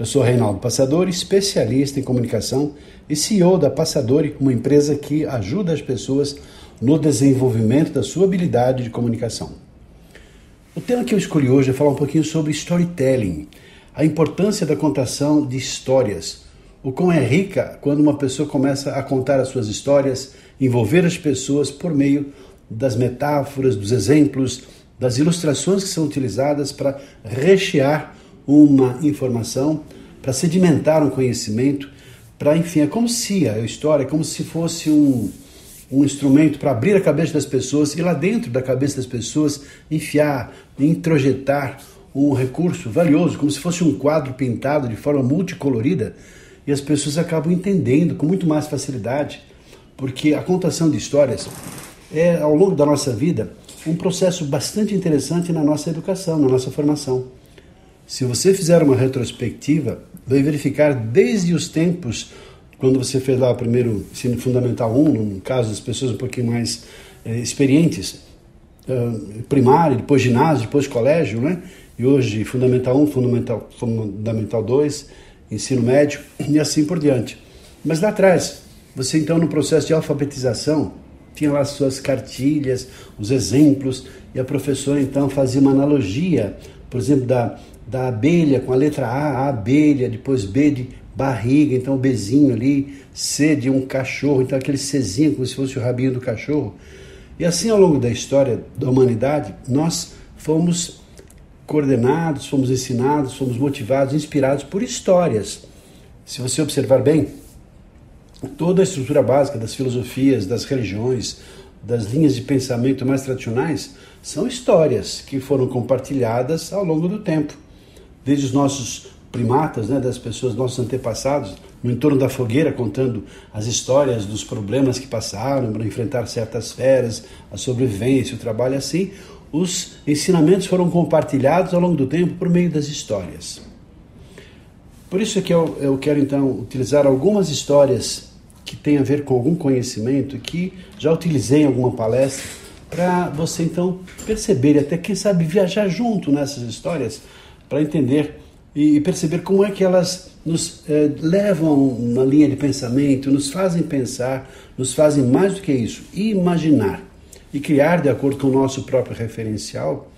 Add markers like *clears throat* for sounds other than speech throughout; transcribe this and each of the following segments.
Eu sou Reinaldo Passadori, especialista em comunicação e CEO da Passadori, uma empresa que ajuda as pessoas no desenvolvimento da sua habilidade de comunicação. O tema que eu escolhi hoje é falar um pouquinho sobre storytelling, a importância da contação de histórias. O quão é rica quando uma pessoa começa a contar as suas histórias, envolver as pessoas por meio das metáforas, dos exemplos, das ilustrações que são utilizadas para rechear uma informação, para sedimentar um conhecimento, para, enfim, é como se a história, é como se fosse um, um instrumento para abrir a cabeça das pessoas e lá dentro da cabeça das pessoas enfiar, introjetar um recurso valioso, como se fosse um quadro pintado de forma multicolorida, e as pessoas acabam entendendo com muito mais facilidade, porque a contação de histórias é, ao longo da nossa vida, um processo bastante interessante na nossa educação, na nossa formação. Se você fizer uma retrospectiva, vai verificar desde os tempos quando você fez lá o primeiro ensino fundamental 1, no caso das pessoas um pouquinho mais é, experientes, primário, depois ginásio, depois colégio, né? E hoje fundamental 1, fundamental, fundamental 2, ensino médio e assim por diante. Mas lá atrás, você então no processo de alfabetização, tinha lá as suas cartilhas, os exemplos, e a professora então fazia uma analogia, por exemplo, da da abelha com a letra A, a abelha, depois B de barriga, então o Bzinho ali, C de um cachorro, então aquele Czinho como se fosse o rabinho do cachorro. E assim ao longo da história da humanidade, nós fomos coordenados, fomos ensinados, fomos motivados, inspirados por histórias. Se você observar bem, toda a estrutura básica das filosofias, das religiões, das linhas de pensamento mais tradicionais são histórias que foram compartilhadas ao longo do tempo desde os nossos primatas, né, das pessoas, nossos antepassados, no entorno da fogueira, contando as histórias dos problemas que passaram para enfrentar certas feras, a sobrevivência, o trabalho assim, os ensinamentos foram compartilhados ao longo do tempo por meio das histórias. Por isso é que eu, eu quero então utilizar algumas histórias que têm a ver com algum conhecimento que já utilizei em alguma palestra para você então perceber e até quem sabe viajar junto nessas histórias para entender e perceber como é que elas nos eh, levam na linha de pensamento, nos fazem pensar, nos fazem mais do que isso, imaginar e criar de acordo com o nosso próprio referencial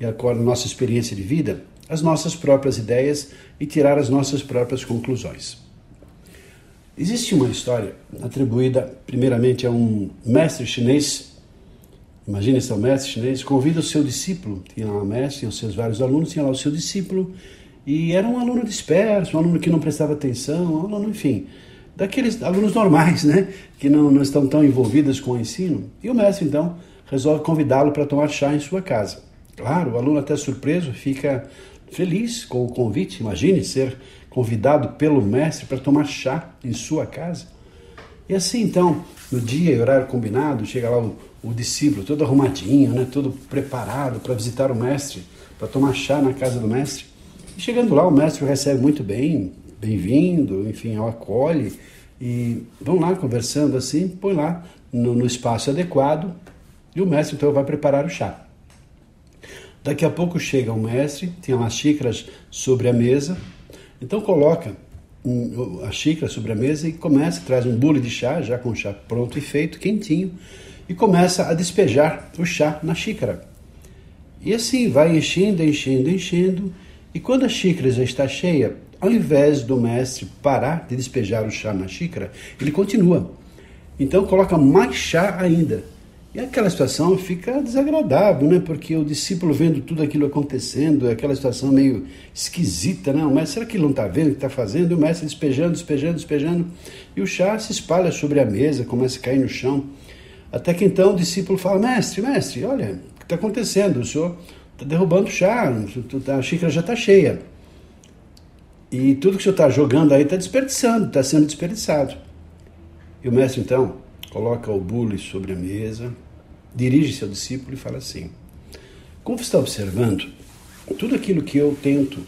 e a nossa experiência de vida, as nossas próprias ideias e tirar as nossas próprias conclusões. Existe uma história atribuída primeiramente a um mestre chinês. Imagina esse mestre chinês, convida o seu discípulo, tinha lá o mestre, tinha os seus vários alunos, tinha lá o seu discípulo, e era um aluno disperso, um aluno que não prestava atenção, um aluno, enfim, daqueles alunos normais, né, que não, não estão tão envolvidos com o ensino. E o mestre, então, resolve convidá-lo para tomar chá em sua casa. Claro, o aluno até surpreso fica feliz com o convite, imagine ser convidado pelo mestre para tomar chá em sua casa. E assim, então, no dia e horário combinado, chega lá o o discípulo todo arrumadinho, né, todo preparado para visitar o mestre, para tomar chá na casa do mestre. E chegando lá, o mestre o recebe muito bem, bem-vindo, enfim, o acolhe e vão lá conversando assim, põe lá no, no espaço adequado e o mestre então vai preparar o chá. Daqui a pouco chega o mestre, tem umas xícaras sobre a mesa, então coloca um, a xícara sobre a mesa e começa, traz um bule de chá, já com o chá pronto e feito, quentinho, e começa a despejar o chá na xícara. E assim vai enchendo, enchendo, enchendo, e quando a xícara já está cheia, ao invés do mestre parar de despejar o chá na xícara, ele continua. Então coloca mais chá ainda. E aquela situação fica desagradável, né? Porque o discípulo vendo tudo aquilo acontecendo, é aquela situação meio esquisita, né? O mestre, será que ele não está vendo o que está fazendo? E o mestre despejando, despejando, despejando. E o chá se espalha sobre a mesa, começa a cair no chão. Até que então o discípulo fala: Mestre, mestre, olha, o que está acontecendo? O senhor está derrubando o chá, a xícara já está cheia. E tudo que o senhor está jogando aí está desperdiçando, está sendo desperdiçado. E o mestre então coloca o bule sobre a mesa, dirige-se ao discípulo e fala assim: Como você está observando, tudo aquilo que eu tento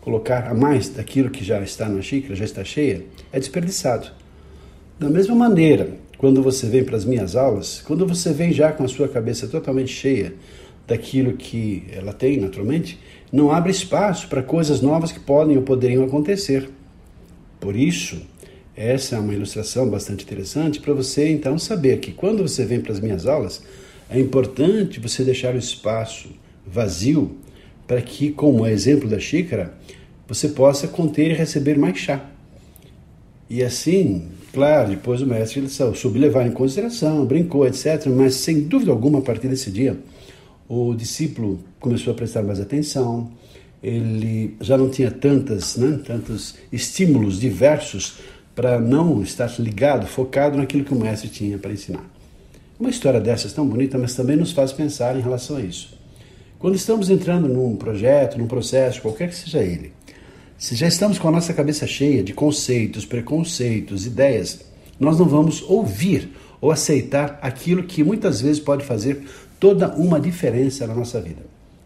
colocar a mais daquilo que já está na xícara, já está cheia, é desperdiçado. Da mesma maneira, quando você vem para as minhas aulas, quando você vem já com a sua cabeça totalmente cheia daquilo que ela tem, naturalmente, não abre espaço para coisas novas que podem ou poderiam acontecer. Por isso, essa é uma ilustração bastante interessante para você então saber que quando você vem para as minhas aulas, é importante você deixar o espaço vazio para que, como é exemplo da xícara, você possa conter e receber mais chá. E assim, claro, depois o mestre ele soube levar em consideração, brincou, etc. Mas sem dúvida alguma, a partir desse dia, o discípulo começou a prestar mais atenção, ele já não tinha tantas, né, tantos estímulos diversos para não estar ligado, focado naquilo que o mestre tinha para ensinar. Uma história dessas tão bonita, mas também nos faz pensar em relação a isso. Quando estamos entrando num projeto, num processo, qualquer que seja ele, se já estamos com a nossa cabeça cheia de conceitos, preconceitos, ideias, nós não vamos ouvir ou aceitar aquilo que muitas vezes pode fazer toda uma diferença na nossa vida.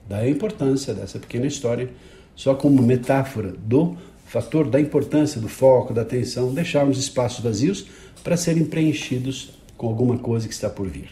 Daí a importância dessa pequena história, só como metáfora do fator da importância do foco, da atenção, deixarmos espaços vazios para serem preenchidos com alguma coisa que está por vir.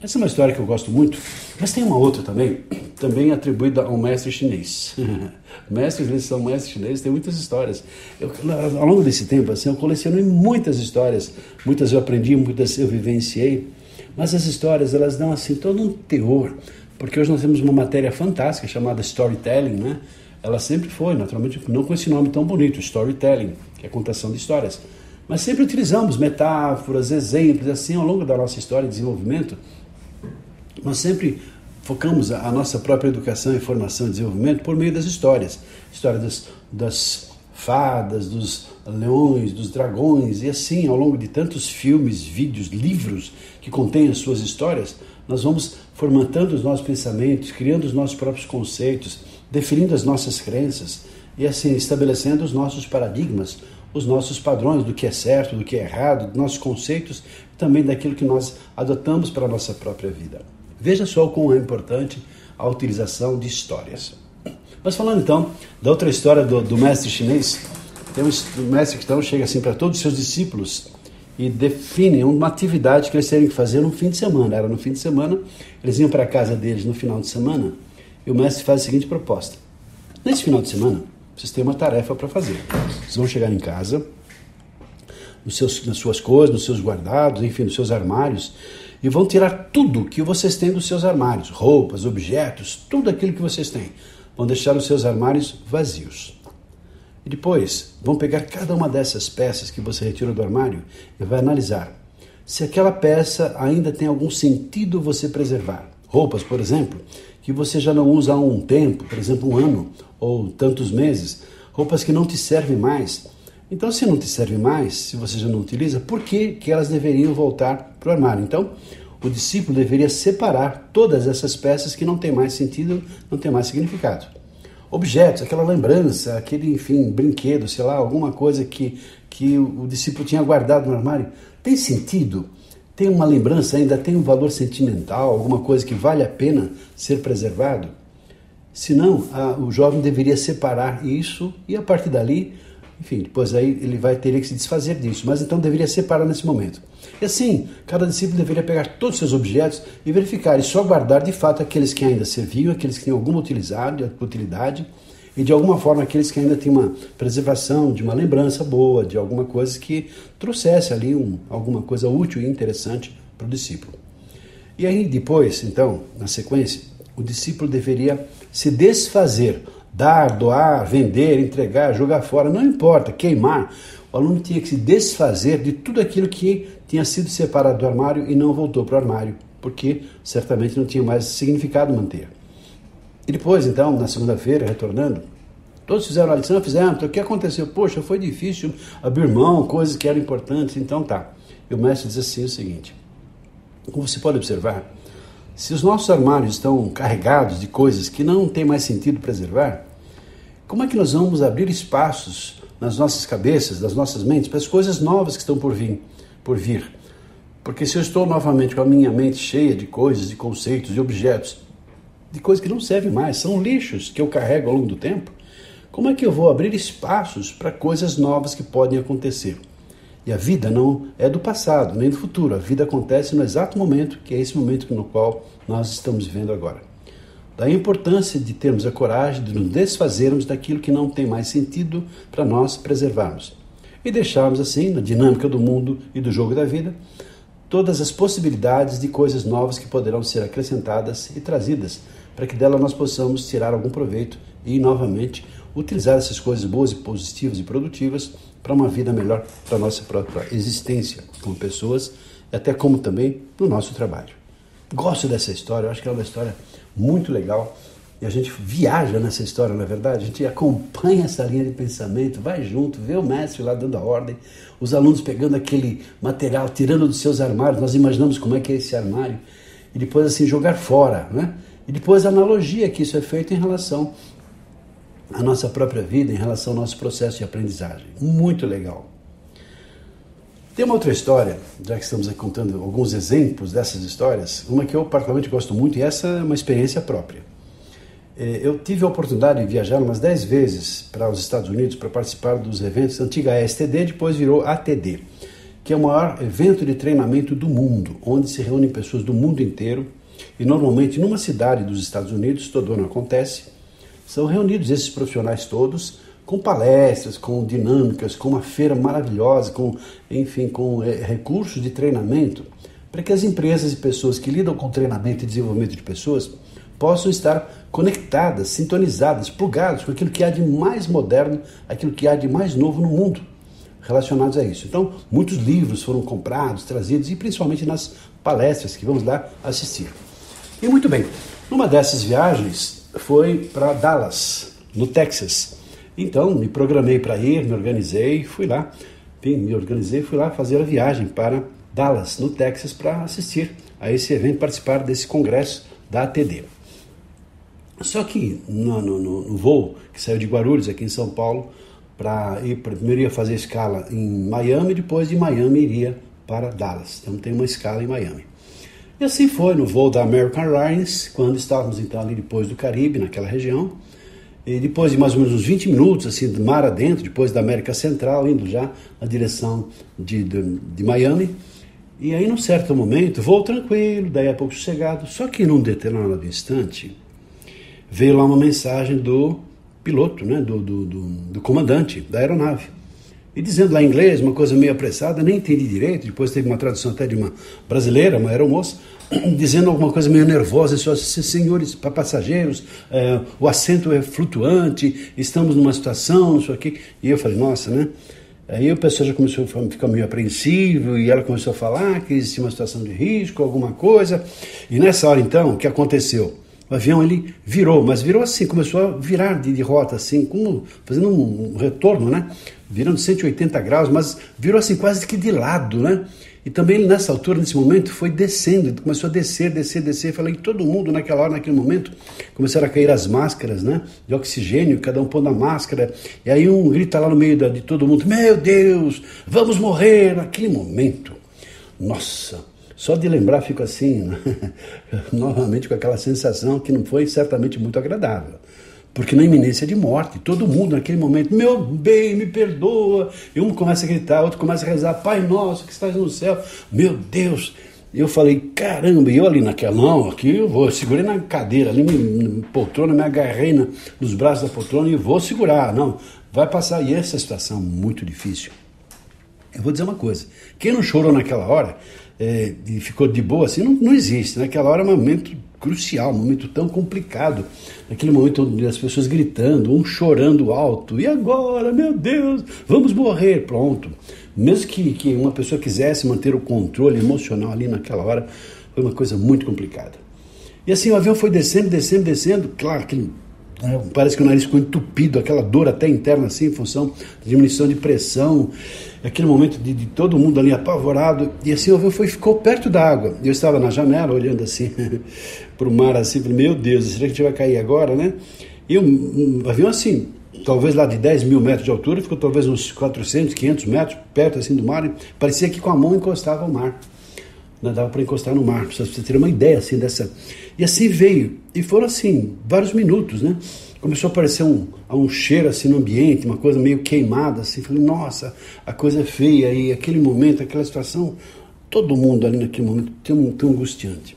Essa é uma história que eu gosto muito, mas tem uma outra também, também atribuída ao mestre chinês. *laughs* mestres, eles são mestres chineses, tem muitas histórias. Eu, ao longo desse tempo, assim, eu colecionei muitas histórias, muitas eu aprendi, muitas eu vivenciei, mas as histórias, elas dão assim todo um teor, porque hoje nós temos uma matéria fantástica chamada storytelling, né? Ela sempre foi, naturalmente, não com esse nome tão bonito, storytelling, que é contação de histórias. Mas sempre utilizamos metáforas, exemplos, assim, ao longo da nossa história de desenvolvimento, nós sempre focamos a, nossa própria educação e formação e desenvolvimento por meio das histórias. História das, das fadas, dos leões, dos dragões, e assim, ao longo de tantos filmes, vídeos, livros que contêm as suas histórias, nós vamos formatando os nossos pensamentos, criando os nossos próprios conceitos, definindo as nossas crenças e assim estabelecendo os nossos paradigmas, os nossos padrões do que é certo, do que é errado, nossos conceitos, também daquilo que nós adotamos para a nossa própria vida. Veja só como é importante a utilização de histórias. Mas falando então da outra história do, do mestre chinês, tem um mestre que então chega assim para todos os seus discípulos e define uma atividade que eles teriam que fazer no fim de semana. Era no fim de semana, eles iam para a casa deles no final de semana e o mestre faz a seguinte proposta: Nesse final de semana, vocês têm uma tarefa para fazer. Vocês vão chegar em casa, nos seus, nas suas coisas, nos seus guardados, enfim, nos seus armários, e vão tirar tudo que vocês têm dos seus armários roupas, objetos, tudo aquilo que vocês têm. Vão deixar os seus armários vazios. E depois vão pegar cada uma dessas peças que você retirou do armário e vai analisar se aquela peça ainda tem algum sentido você preservar. Roupas, por exemplo, que você já não usa há um tempo, por exemplo, um ano ou tantos meses, roupas que não te servem mais. Então, se não te servem mais, se você já não utiliza, por que, que elas deveriam voltar para o armário? Então, o discípulo deveria separar todas essas peças que não têm mais sentido, não têm mais significado. Objetos, aquela lembrança, aquele, enfim, brinquedo, sei lá, alguma coisa que, que o discípulo tinha guardado no armário, tem sentido? Tem uma lembrança ainda, tem um valor sentimental, alguma coisa que vale a pena ser preservado? Senão, a, o jovem deveria separar isso e a partir dali, enfim, depois aí ele vai ter que se desfazer disso, mas então deveria separar nesse momento. E assim, cada discípulo deveria pegar todos os seus objetos e verificar e só guardar de fato aqueles que ainda serviam, aqueles que têm alguma utilidade, utilidade e de alguma forma aqueles que ainda têm uma preservação de uma lembrança boa, de alguma coisa que trouxesse ali um, alguma coisa útil e interessante para o discípulo. E aí depois, então, na sequência, o discípulo deveria se desfazer, dar, doar, vender, entregar, jogar fora, não importa, queimar. O aluno tinha que se desfazer de tudo aquilo que tinha sido separado do armário e não voltou para o armário, porque certamente não tinha mais significado manter. E depois, então, na segunda-feira, retornando, todos fizeram a lição, fizeram, então o que aconteceu? Poxa, foi difícil abrir mão, coisas que eram importantes, então tá. E o mestre diz assim o seguinte, como você pode observar, se os nossos armários estão carregados de coisas que não tem mais sentido preservar, Como é que nós vamos abrir espaços nas nossas cabeças, nas nossas mentes, para as coisas novas que estão por vir? Por vir? Porque se eu estou novamente com a minha mente cheia de coisas, de conceitos, de objetos, de coisas que não servem mais, são lixos que eu carrego ao longo do tempo, como é que eu vou abrir espaços para coisas novas que podem acontecer? E a vida não é do passado, nem do futuro. A vida acontece no exato momento, que é esse momento no qual nós estamos vivendo agora. Daí a importância de termos a coragem de nos desfazermos daquilo que não tem mais sentido para nós preservarmos. E deixarmos assim, na dinâmica do mundo e do jogo da vida, todas as possibilidades de coisas novas que poderão ser acrescentadas e trazidas, para que dela nós possamos tirar algum proveito e, novamente, utilizar essas coisas boas e positivas e produtivas para uma vida melhor para a nossa própria existência como pessoas, até como também no nosso trabalho. Gosto dessa história, acho que é uma história muito legal. E a gente viaja nessa história, na é verdade, a gente acompanha essa linha de pensamento, vai junto, vê o mestre lá dando a ordem, os alunos pegando aquele material, tirando dos seus armários, nós imaginamos como é que é esse armário, e depois assim jogar fora, né? E depois a analogia que isso é feito em relação à nossa própria vida, em relação ao nosso processo de aprendizagem. Muito legal. Tem uma outra história, já que estamos aqui contando alguns exemplos dessas histórias, uma que eu particularmente gosto muito e essa é uma experiência própria. É, eu tive a oportunidade de viajar umas 10 vezes para os Estados Unidos para participar dos eventos antiga STD, depois virou ATD, que é o maior evento de treinamento do mundo, onde se reúnem pessoas do mundo inteiro e normalmente numa cidade dos Estados Unidos, todo ano acontece, são reunidos esses profissionais todos com palestras, com dinâmicas, com uma feira maravilhosa, com, enfim, com é, recursos de treinamento, para que as empresas e pessoas que lidam com treinamento e desenvolvimento de pessoas possam estar conectadas, sintonizadas, plugadas com aquilo que há de mais moderno, aquilo que há de mais novo no mundo relacionados a isso. Então, muitos livros foram comprados, trazidos e principalmente nas palestras que vamos lá assistir. E muito bem, numa dessas viagens foi para Dallas, no Texas. Então, me programei para ir, me organizei, fui lá, enfim, me organizei, fui lá fazer a viagem para Dallas, no Texas, para assistir a esse evento, participar desse congresso da ATD. Só que no, no, no voo que saiu de Guarulhos, aqui em São Paulo, para ir, primeiro ia fazer escala em Miami, depois de Miami iria para Dallas. Então tem uma escala em Miami. E assim foi no voo da American Airlines, quando estávamos então ali depois do Caribe, naquela região. E depois de mais ou menos uns 20 minutos, assim, de mar adentro, depois da América Central, indo já na direção de, de, de Miami. E aí, num certo momento, voo tranquilo, daí a pouco sossegado. Só que num determinado instante, veio lá uma mensagem do piloto, né, do, do, do, do comandante da aeronave. E dizendo lá em inglês, uma coisa meio apressada, nem entendi direito. Depois teve uma tradução até de uma brasileira, uma aeromoça *clears throat* dizendo alguma coisa meio nervosa, assim, senhores para passageiros, é, o assento é flutuante, estamos numa situação, isso aqui. E eu falei, nossa, né? Aí o pessoal já começou a ficar meio apreensivo e ela começou a falar que existia uma situação de risco, alguma coisa. E nessa hora então, o que aconteceu? O avião ele virou, mas virou assim, começou a virar de, de rota assim, como fazendo um, um retorno, né? Virando 180 graus, mas virou assim quase que de lado, né? E também nessa altura, nesse momento, foi descendo, começou a descer, descer, descer. Falei que todo mundo naquela hora, naquele momento, começaram a cair as máscaras, né? De oxigênio, cada um pondo a máscara. E aí um grita lá no meio de todo mundo: Meu Deus, vamos morrer! Naquele momento, nossa, só de lembrar fico assim, né? *laughs* novamente com aquela sensação que não foi certamente muito agradável porque na iminência de morte, todo mundo naquele momento, meu bem, me perdoa. E um começa a gritar, outro começa a rezar, Pai nosso que estás no céu, meu Deus. Eu falei, caramba, e eu ali naquela, não, aqui eu vou, segurei na cadeira, ali na poltrona, me agarrei na, nos braços da poltrona e vou segurar, não, vai passar. E essa situação muito difícil. Eu vou dizer uma coisa, quem não chorou naquela hora é, e ficou de boa assim, não, não existe. Naquela hora é um momento crucial, um momento tão complicado, aquele momento onde as pessoas gritando, um chorando alto, e agora, meu Deus, vamos morrer, pronto. Mesmo que, que uma pessoa quisesse manter o controle emocional ali naquela hora, foi uma coisa muito complicada. E assim o avião foi descendo, descendo, descendo, claro que né, parece que o nariz ficou entupido, aquela dor até interna assim, em função da diminuição de pressão, aquele momento de, de, todo mundo ali apavorado, e assim avião foi, ficou perto da água. Eu estava na janela olhando assim *laughs* para o mar, assim, meu Deus, será que a gente vai cair agora, né? E o, um, avião assim, talvez lá de 10 mil metros de altura, ficou talvez uns 400, 500 metros perto assim do mar, e parecia que com a mão encostava ao mar. Não dava para encostar no mar, para você ter uma ideia assim dessa. E assim veio, e foram assim, vários minutos, né? Começou a aparecer um, um cheiro assim no ambiente, uma coisa meio queimada, assim, falei, nossa, a coisa é feia, e aquele momento, aquela situação, todo mundo ali naquele momento tão, tão angustiante.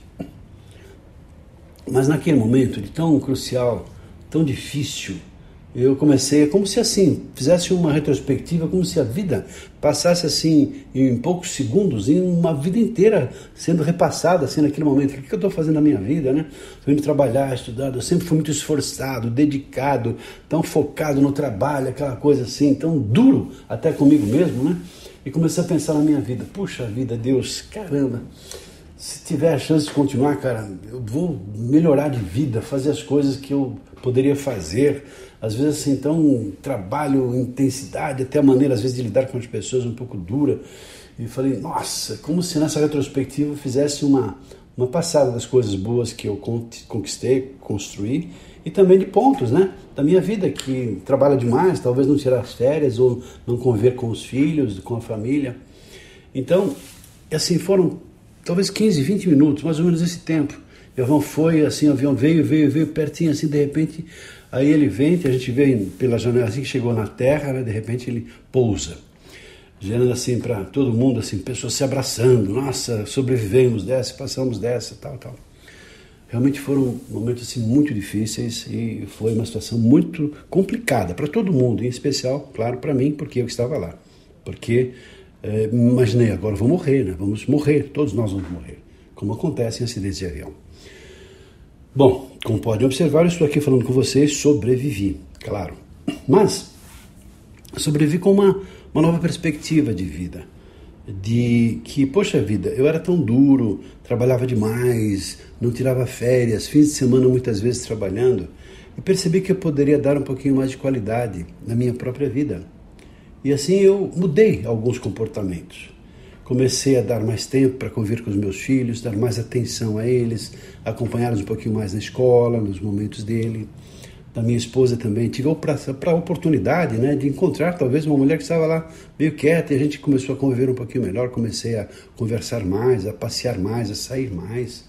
Mas naquele momento, de tão crucial, tão difícil, eu comecei, como se assim, fizesse uma retrospectiva, como se a vida passasse assim, em poucos segundos, em uma vida inteira sendo repassada assim naquele momento. O que eu estou fazendo na minha vida, né? Estou indo trabalhar, estudando, eu sempre fui muito esforçado, dedicado, tão focado no trabalho, aquela coisa assim, tão duro até comigo mesmo, né? E comecei a pensar na minha vida, puxa vida, Deus, caramba, se tiver a chance de continuar, cara, eu vou melhorar de vida, fazer as coisas que eu poderia fazer às vezes assim, tão trabalho, intensidade, até a maneira às vezes de lidar com as pessoas um pouco dura. E falei, nossa, como se nessa retrospectiva eu fizesse uma, uma passada das coisas boas que eu conquistei, construí, e também de pontos, né, da minha vida, que trabalha demais, talvez não tirar as férias ou não conviver com os filhos, com a família. Então, assim, foram talvez 15, 20 minutos, mais ou menos esse tempo. O avião foi, assim, o avião veio, veio, veio pertinho, assim, de repente Aí ele vem, a gente vê pela janela assim que chegou na terra, né, de repente ele pousa. Gerando assim para todo mundo, assim, pessoas se abraçando, nossa, sobrevivemos dessa, passamos dessa, tal, tal. Realmente foram momentos assim muito difíceis e foi uma situação muito complicada para todo mundo, em especial, claro, para mim, porque eu estava lá. Porque é, imaginei, agora vou morrer, né? Vamos morrer, todos nós vamos morrer, como acontece em acidentes de avião. Bom, como podem observar, eu estou aqui falando com vocês, sobrevivi, claro. Mas sobrevivi com uma, uma nova perspectiva de vida. De que, poxa vida, eu era tão duro, trabalhava demais, não tirava férias, fins de semana muitas vezes trabalhando, e percebi que eu poderia dar um pouquinho mais de qualidade na minha própria vida. E assim eu mudei alguns comportamentos. Comecei a dar mais tempo para conviver com os meus filhos, dar mais atenção a eles, acompanhá-los um pouquinho mais na escola, nos momentos dele. Da minha esposa também. Tive a oportunidade né, de encontrar talvez uma mulher que estava lá meio quieta e a gente começou a conviver um pouquinho melhor. Comecei a conversar mais, a passear mais, a sair mais.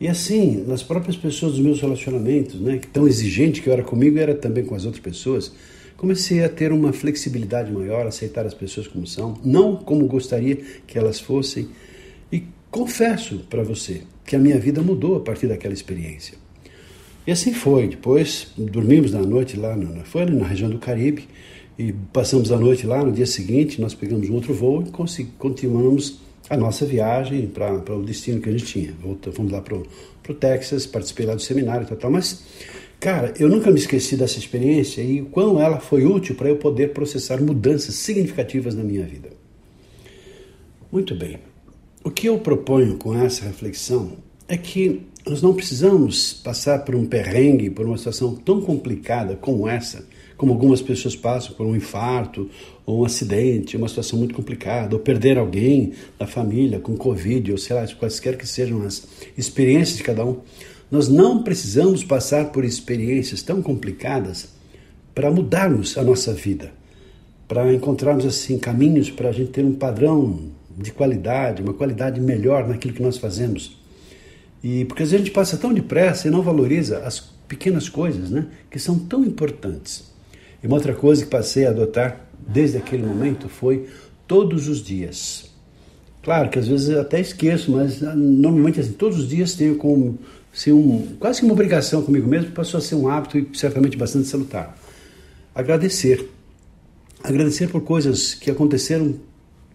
E assim, nas próprias pessoas dos meus relacionamentos, né, que tão exigente que eu era comigo, era também com as outras pessoas comecei a ter uma flexibilidade maior, aceitar as pessoas como são, não como gostaria que elas fossem. E confesso para você que a minha vida mudou a partir daquela experiência. E assim foi. Depois dormimos na noite lá, na, foi na região do Caribe, e passamos a noite lá. No dia seguinte, nós pegamos um outro voo e continuamos a nossa viagem para o destino que a gente tinha. Fomos lá para o Texas, participei lá do seminário e tal, tal. Mas Cara, eu nunca me esqueci dessa experiência e o quão ela foi útil para eu poder processar mudanças significativas na minha vida. Muito bem. O que eu proponho com essa reflexão é que nós não precisamos passar por um perrengue, por uma situação tão complicada como essa, como algumas pessoas passam por um infarto ou um acidente, uma situação muito complicada, ou perder alguém da família com Covid, ou sei lá, quaisquer que sejam as experiências de cada um. Nós não precisamos passar por experiências tão complicadas para mudarmos a nossa vida, para encontrarmos assim caminhos para a gente ter um padrão de qualidade, uma qualidade melhor naquilo que nós fazemos. E porque às vezes a gente passa tão depressa e não valoriza as pequenas coisas, né, que são tão importantes. E uma outra coisa que passei a adotar desde aquele momento foi todos os dias. Claro que às vezes eu até esqueço, mas ah, normalmente assim, todos os dias tenho como ser um, quase que uma obrigação comigo mesmo, passou a ser um hábito e certamente bastante salutar. Agradecer. Agradecer por coisas que aconteceram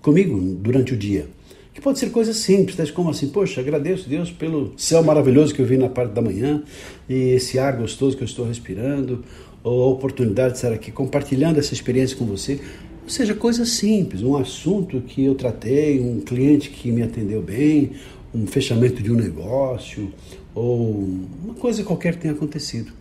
comigo durante o dia. Que pode ser coisas simples, como assim, poxa, agradeço Deus pelo céu maravilhoso que eu vi na parte da manhã e esse ar gostoso que eu estou respirando, ou a oportunidade de estar aqui compartilhando essa experiência com você. Ou seja, coisas simples, um assunto que eu tratei, um cliente que me atendeu bem, um fechamento de um negócio, ou uma coisa qualquer tenha acontecido.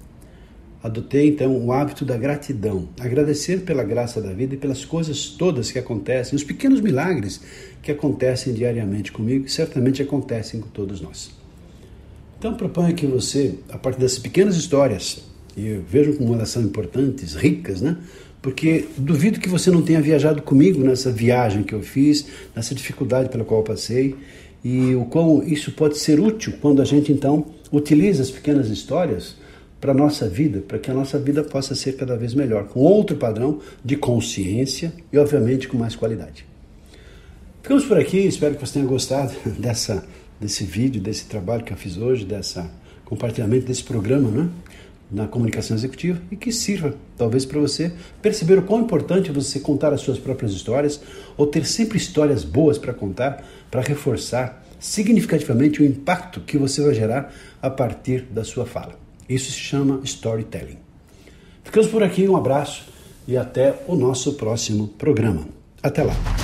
Adotei então o hábito da gratidão, agradecer pela graça da vida e pelas coisas todas que acontecem, os pequenos milagres que acontecem diariamente comigo e certamente acontecem com todos nós. Então proponho que você, a partir dessas pequenas histórias e vejo como elas são importantes, ricas, né? Porque duvido que você não tenha viajado comigo nessa viagem que eu fiz, nessa dificuldade pela qual eu passei, e o quão isso pode ser útil quando a gente então utiliza as pequenas histórias para a nossa vida, para que a nossa vida possa ser cada vez melhor, com outro padrão de consciência e, obviamente, com mais qualidade. Ficamos por aqui, espero que você tenha gostado *laughs* dessa, desse vídeo, desse trabalho que eu fiz hoje, dessa compartilhamento desse programa, né? Na comunicação executiva e que sirva, talvez, para você perceber o quão importante é você contar as suas próprias histórias ou ter sempre histórias boas para contar, para reforçar significativamente o impacto que você vai gerar a partir da sua fala. Isso se chama storytelling. Ficamos por aqui, um abraço e até o nosso próximo programa. Até lá!